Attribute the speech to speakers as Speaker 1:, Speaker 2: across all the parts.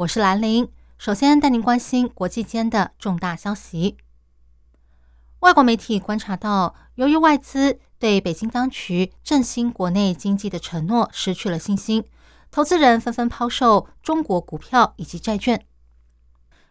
Speaker 1: 我是兰玲。首先带您关心国际间的重大消息。外国媒体观察到，由于外资对北京当局振兴国内经济的承诺失去了信心，投资人纷纷抛售中国股票以及债券。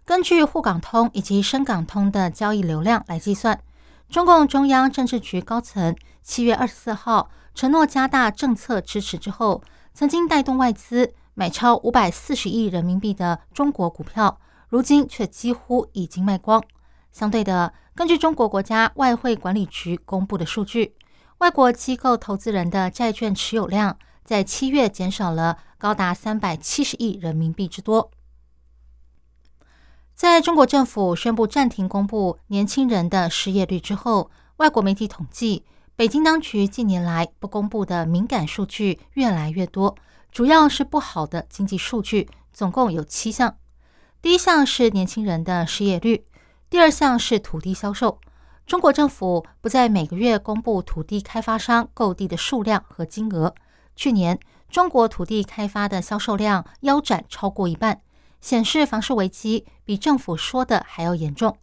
Speaker 1: 根据沪港通以及深港通的交易流量来计算，中共中央政治局高层七月二十四号承诺加大政策支持之后，曾经带动外资买超五百四十亿人民币的中国股票，如今却几乎已经卖光。相对的，根据中国国家外汇管理局公布的数据，外国机构投资人的债券持有量在七月减少了高达三百七十亿人民币之多。在中国政府宣布暂停公布年轻人的失业率之后，外国媒体统计，北京当局近年来不公布的敏感数据越来越多，主要是不好的经济数据，总共有七项。第一项是年轻人的失业率。第二项是土地销售，中国政府不在每个月公布土地开发商购地的数量和金额。去年，中国土地开发的销售量腰斩超过一半，显示房市危机比政府说的还要严重。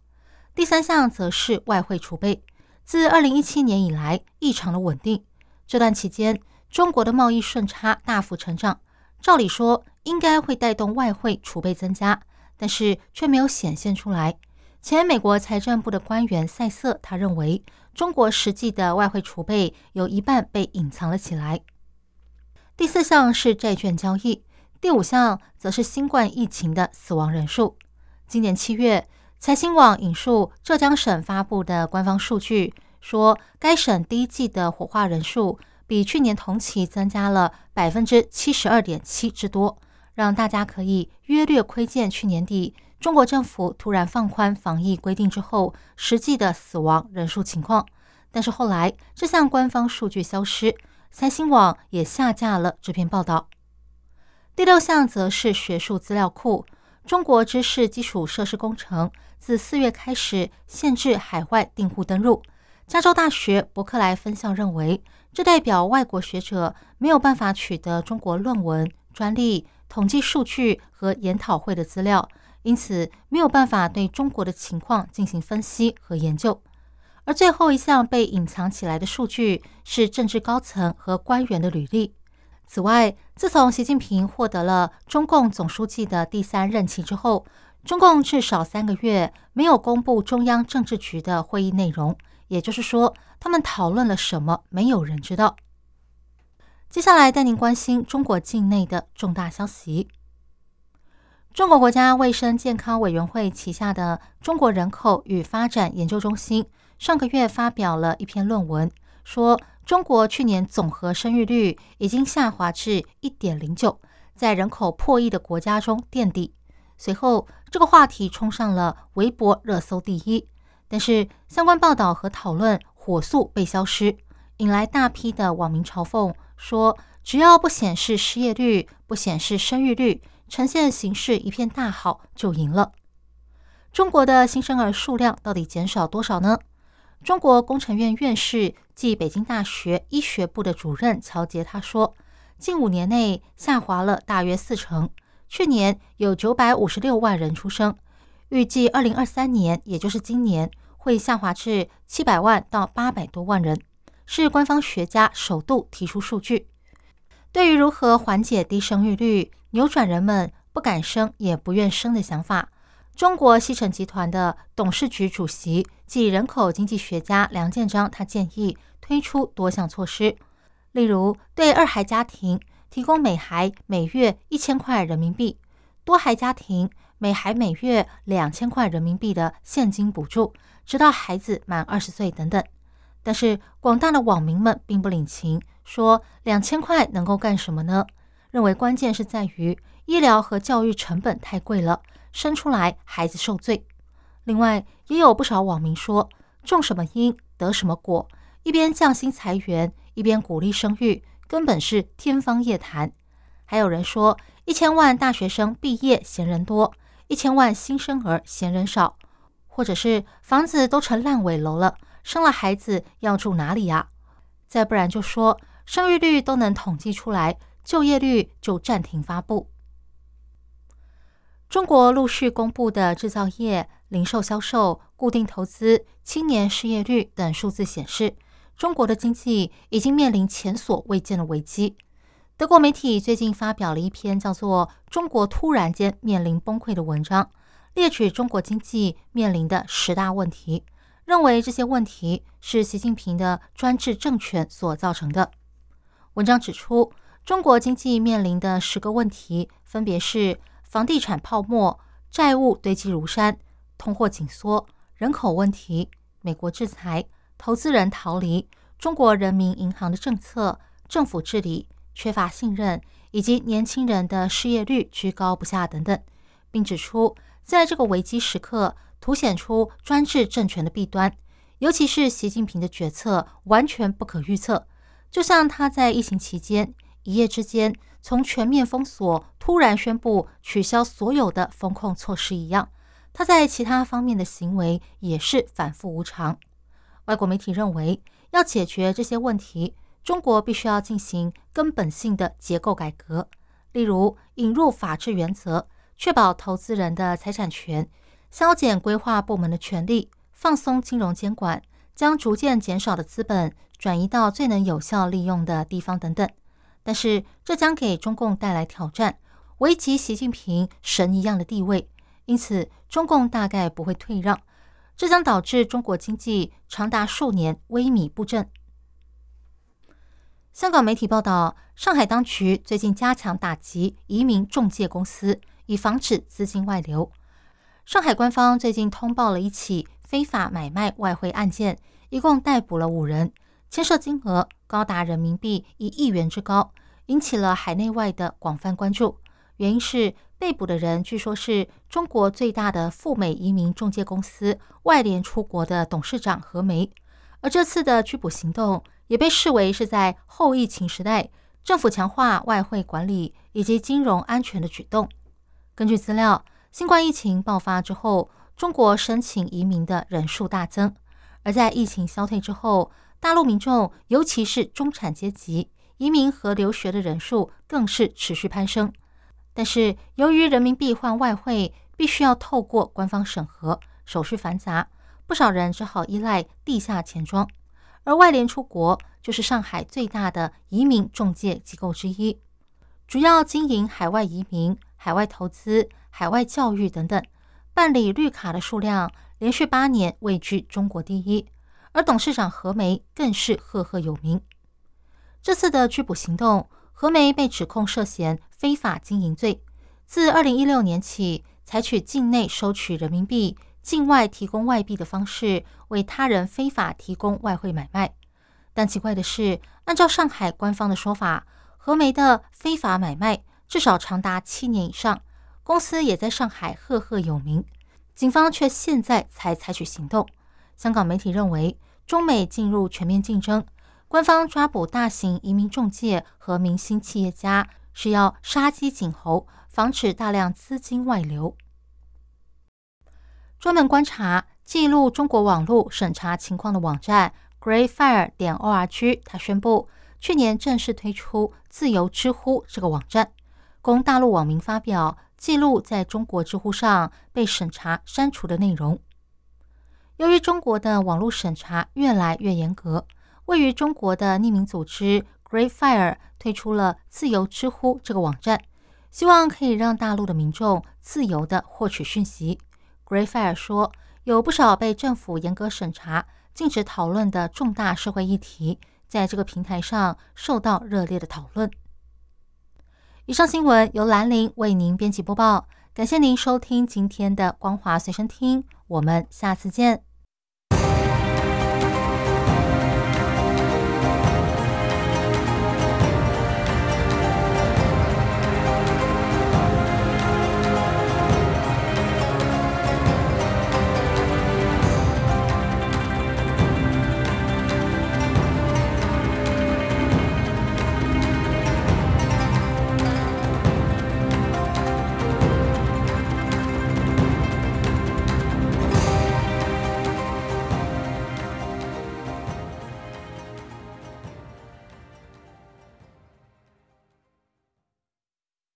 Speaker 1: 第三项则是外汇储备，自二零一七年以来异常的稳定。这段期间，中国的贸易顺差大幅成长，照理说应该会带动外汇储备增加，但是却没有显现出来。前美国财政部的官员塞瑟，他认为中国实际的外汇储备有一半被隐藏了起来。第四项是债券交易，第五项则是新冠疫情的死亡人数。今年七月，财新网引述浙江省发布的官方数据，说该省第一季的火化人数比去年同期增加了百分之七十二点七之多，让大家可以约略窥见去年底。中国政府突然放宽防疫规定之后，实际的死亡人数情况。但是后来这项官方数据消失，三星网也下架了这篇报道。第六项则是学术资料库，中国知识基础设施工程自四月开始限制海外订户登录。加州大学伯克莱分校认为，这代表外国学者没有办法取得中国论文、专利、统计数据和研讨会的资料。因此没有办法对中国的情况进行分析和研究，而最后一项被隐藏起来的数据是政治高层和官员的履历。此外，自从习近平获得了中共总书记的第三任期之后，中共至少三个月没有公布中央政治局的会议内容，也就是说，他们讨论了什么，没有人知道。接下来带您关心中国境内的重大消息。中国国家卫生健康委员会旗下的中国人口与发展研究中心上个月发表了一篇论文，说中国去年总和生育率已经下滑至一点零九，在人口破亿的国家中垫底。随后，这个话题冲上了微博热搜第一，但是相关报道和讨论火速被消失，引来大批的网民嘲讽，说只要不显示失业率，不显示生育率。呈现形势一片大好就赢了。中国的新生儿数量到底减少多少呢？中国工程院院士暨北京大学医学部的主任乔杰他说，近五年内下滑了大约四成。去年有九百五十六万人出生，预计二零二三年，也就是今年会下滑至七百万到八百多万人，是官方学家首度提出数据。对于如何缓解低生育率，扭转人们不敢生也不愿生的想法，中国西城集团的董事局主席及人口经济学家梁建章，他建议推出多项措施，例如对二孩家庭提供每孩每月一千块人民币，多孩家庭每孩每月两千块人民币的现金补助，直到孩子满二十岁等等。但是广大的网民们并不领情。说两千块能够干什么呢？认为关键是在于医疗和教育成本太贵了，生出来孩子受罪。另外，也有不少网民说，种什么因得什么果，一边降薪裁员，一边鼓励生育，根本是天方夜谭。还有人说，一千万大学生毕业嫌人多，一千万新生儿嫌人少，或者是房子都成烂尾楼了，生了孩子要住哪里呀？再不然就说生育率都能统计出来，就业率就暂停发布。中国陆续公布的制造业、零售销售、固定投资、青年失业率等数字显示，中国的经济已经面临前所未见的危机。德国媒体最近发表了一篇叫做《中国突然间面临崩溃》的文章，列举中国经济面临的十大问题，认为这些问题是习近平的专制政权所造成的。文章指出，中国经济面临的十个问题分别是。房地产泡沫、债务堆积如山、通货紧缩、人口问题、美国制裁、投资人逃离、中国人民银行的政策、政府治理缺乏信任，以及年轻人的失业率居高不下等等，并指出，在这个危机时刻，凸显出专制政权的弊端，尤其是习近平的决策完全不可预测，就像他在疫情期间一夜之间。从全面封锁突然宣布取消所有的风控措施一样，他在其他方面的行为也是反复无常。外国媒体认为，要解决这些问题，中国必须要进行根本性的结构改革，例如引入法治原则，确保投资人的财产权，削减规划部门的权力，放松金融监管，将逐渐减少的资本转移到最能有效利用的地方等等。但是，这将给中共带来挑战，危及习近平神一样的地位。因此，中共大概不会退让，这将导致中国经济长达数年萎靡不振。香港媒体报道，上海当局最近加强打击移民中介公司，以防止资金外流。上海官方最近通报了一起非法买卖外汇案件，一共逮捕了五人。牵涉金额高达人民币一亿元之高，引起了海内外的广泛关注。原因是被捕的人据说是中国最大的赴美移民中介公司外联出国的董事长何梅，而这次的拘捕行动也被视为是在后疫情时代政府强化外汇管理以及金融安全的举动。根据资料，新冠疫情爆发之后，中国申请移民的人数大增，而在疫情消退之后。大陆民众，尤其是中产阶级，移民和留学的人数更是持续攀升。但是，由于人民币换外汇必须要透过官方审核，手续繁杂，不少人只好依赖地下钱庄。而外联出国就是上海最大的移民中介机构之一，主要经营海外移民、海外投资、海外教育等等，办理绿卡的数量连续八年位居中国第一。而董事长何梅更是赫赫有名。这次的拘捕行动，何梅被指控涉嫌非法经营罪。自二零一六年起，采取境内收取人民币、境外提供外币的方式，为他人非法提供外汇买卖。但奇怪的是，按照上海官方的说法，何梅的非法买卖至少长达七年以上，公司也在上海赫赫有名。警方却现在才采取行动。香港媒体认为，中美进入全面竞争，官方抓捕大型移民中介和明星企业家，是要杀鸡儆猴，防止大量资金外流。专门观察、记录中国网络审查情况的网站 Greyfire 点 org，他宣布，去年正式推出自由知乎这个网站，供大陆网民发表记录在中国知乎上被审查删除的内容。由于中国的网络审查越来越严格，位于中国的匿名组织 Greyfire 推出了自由知乎这个网站，希望可以让大陆的民众自由的获取讯息。Gray Fire 说，有不少被政府严格审查、禁止讨论的重大社会议题，在这个平台上受到热烈的讨论。以上新闻由兰陵为您编辑播报。感谢您收听今天的光华随身听，我们下次见。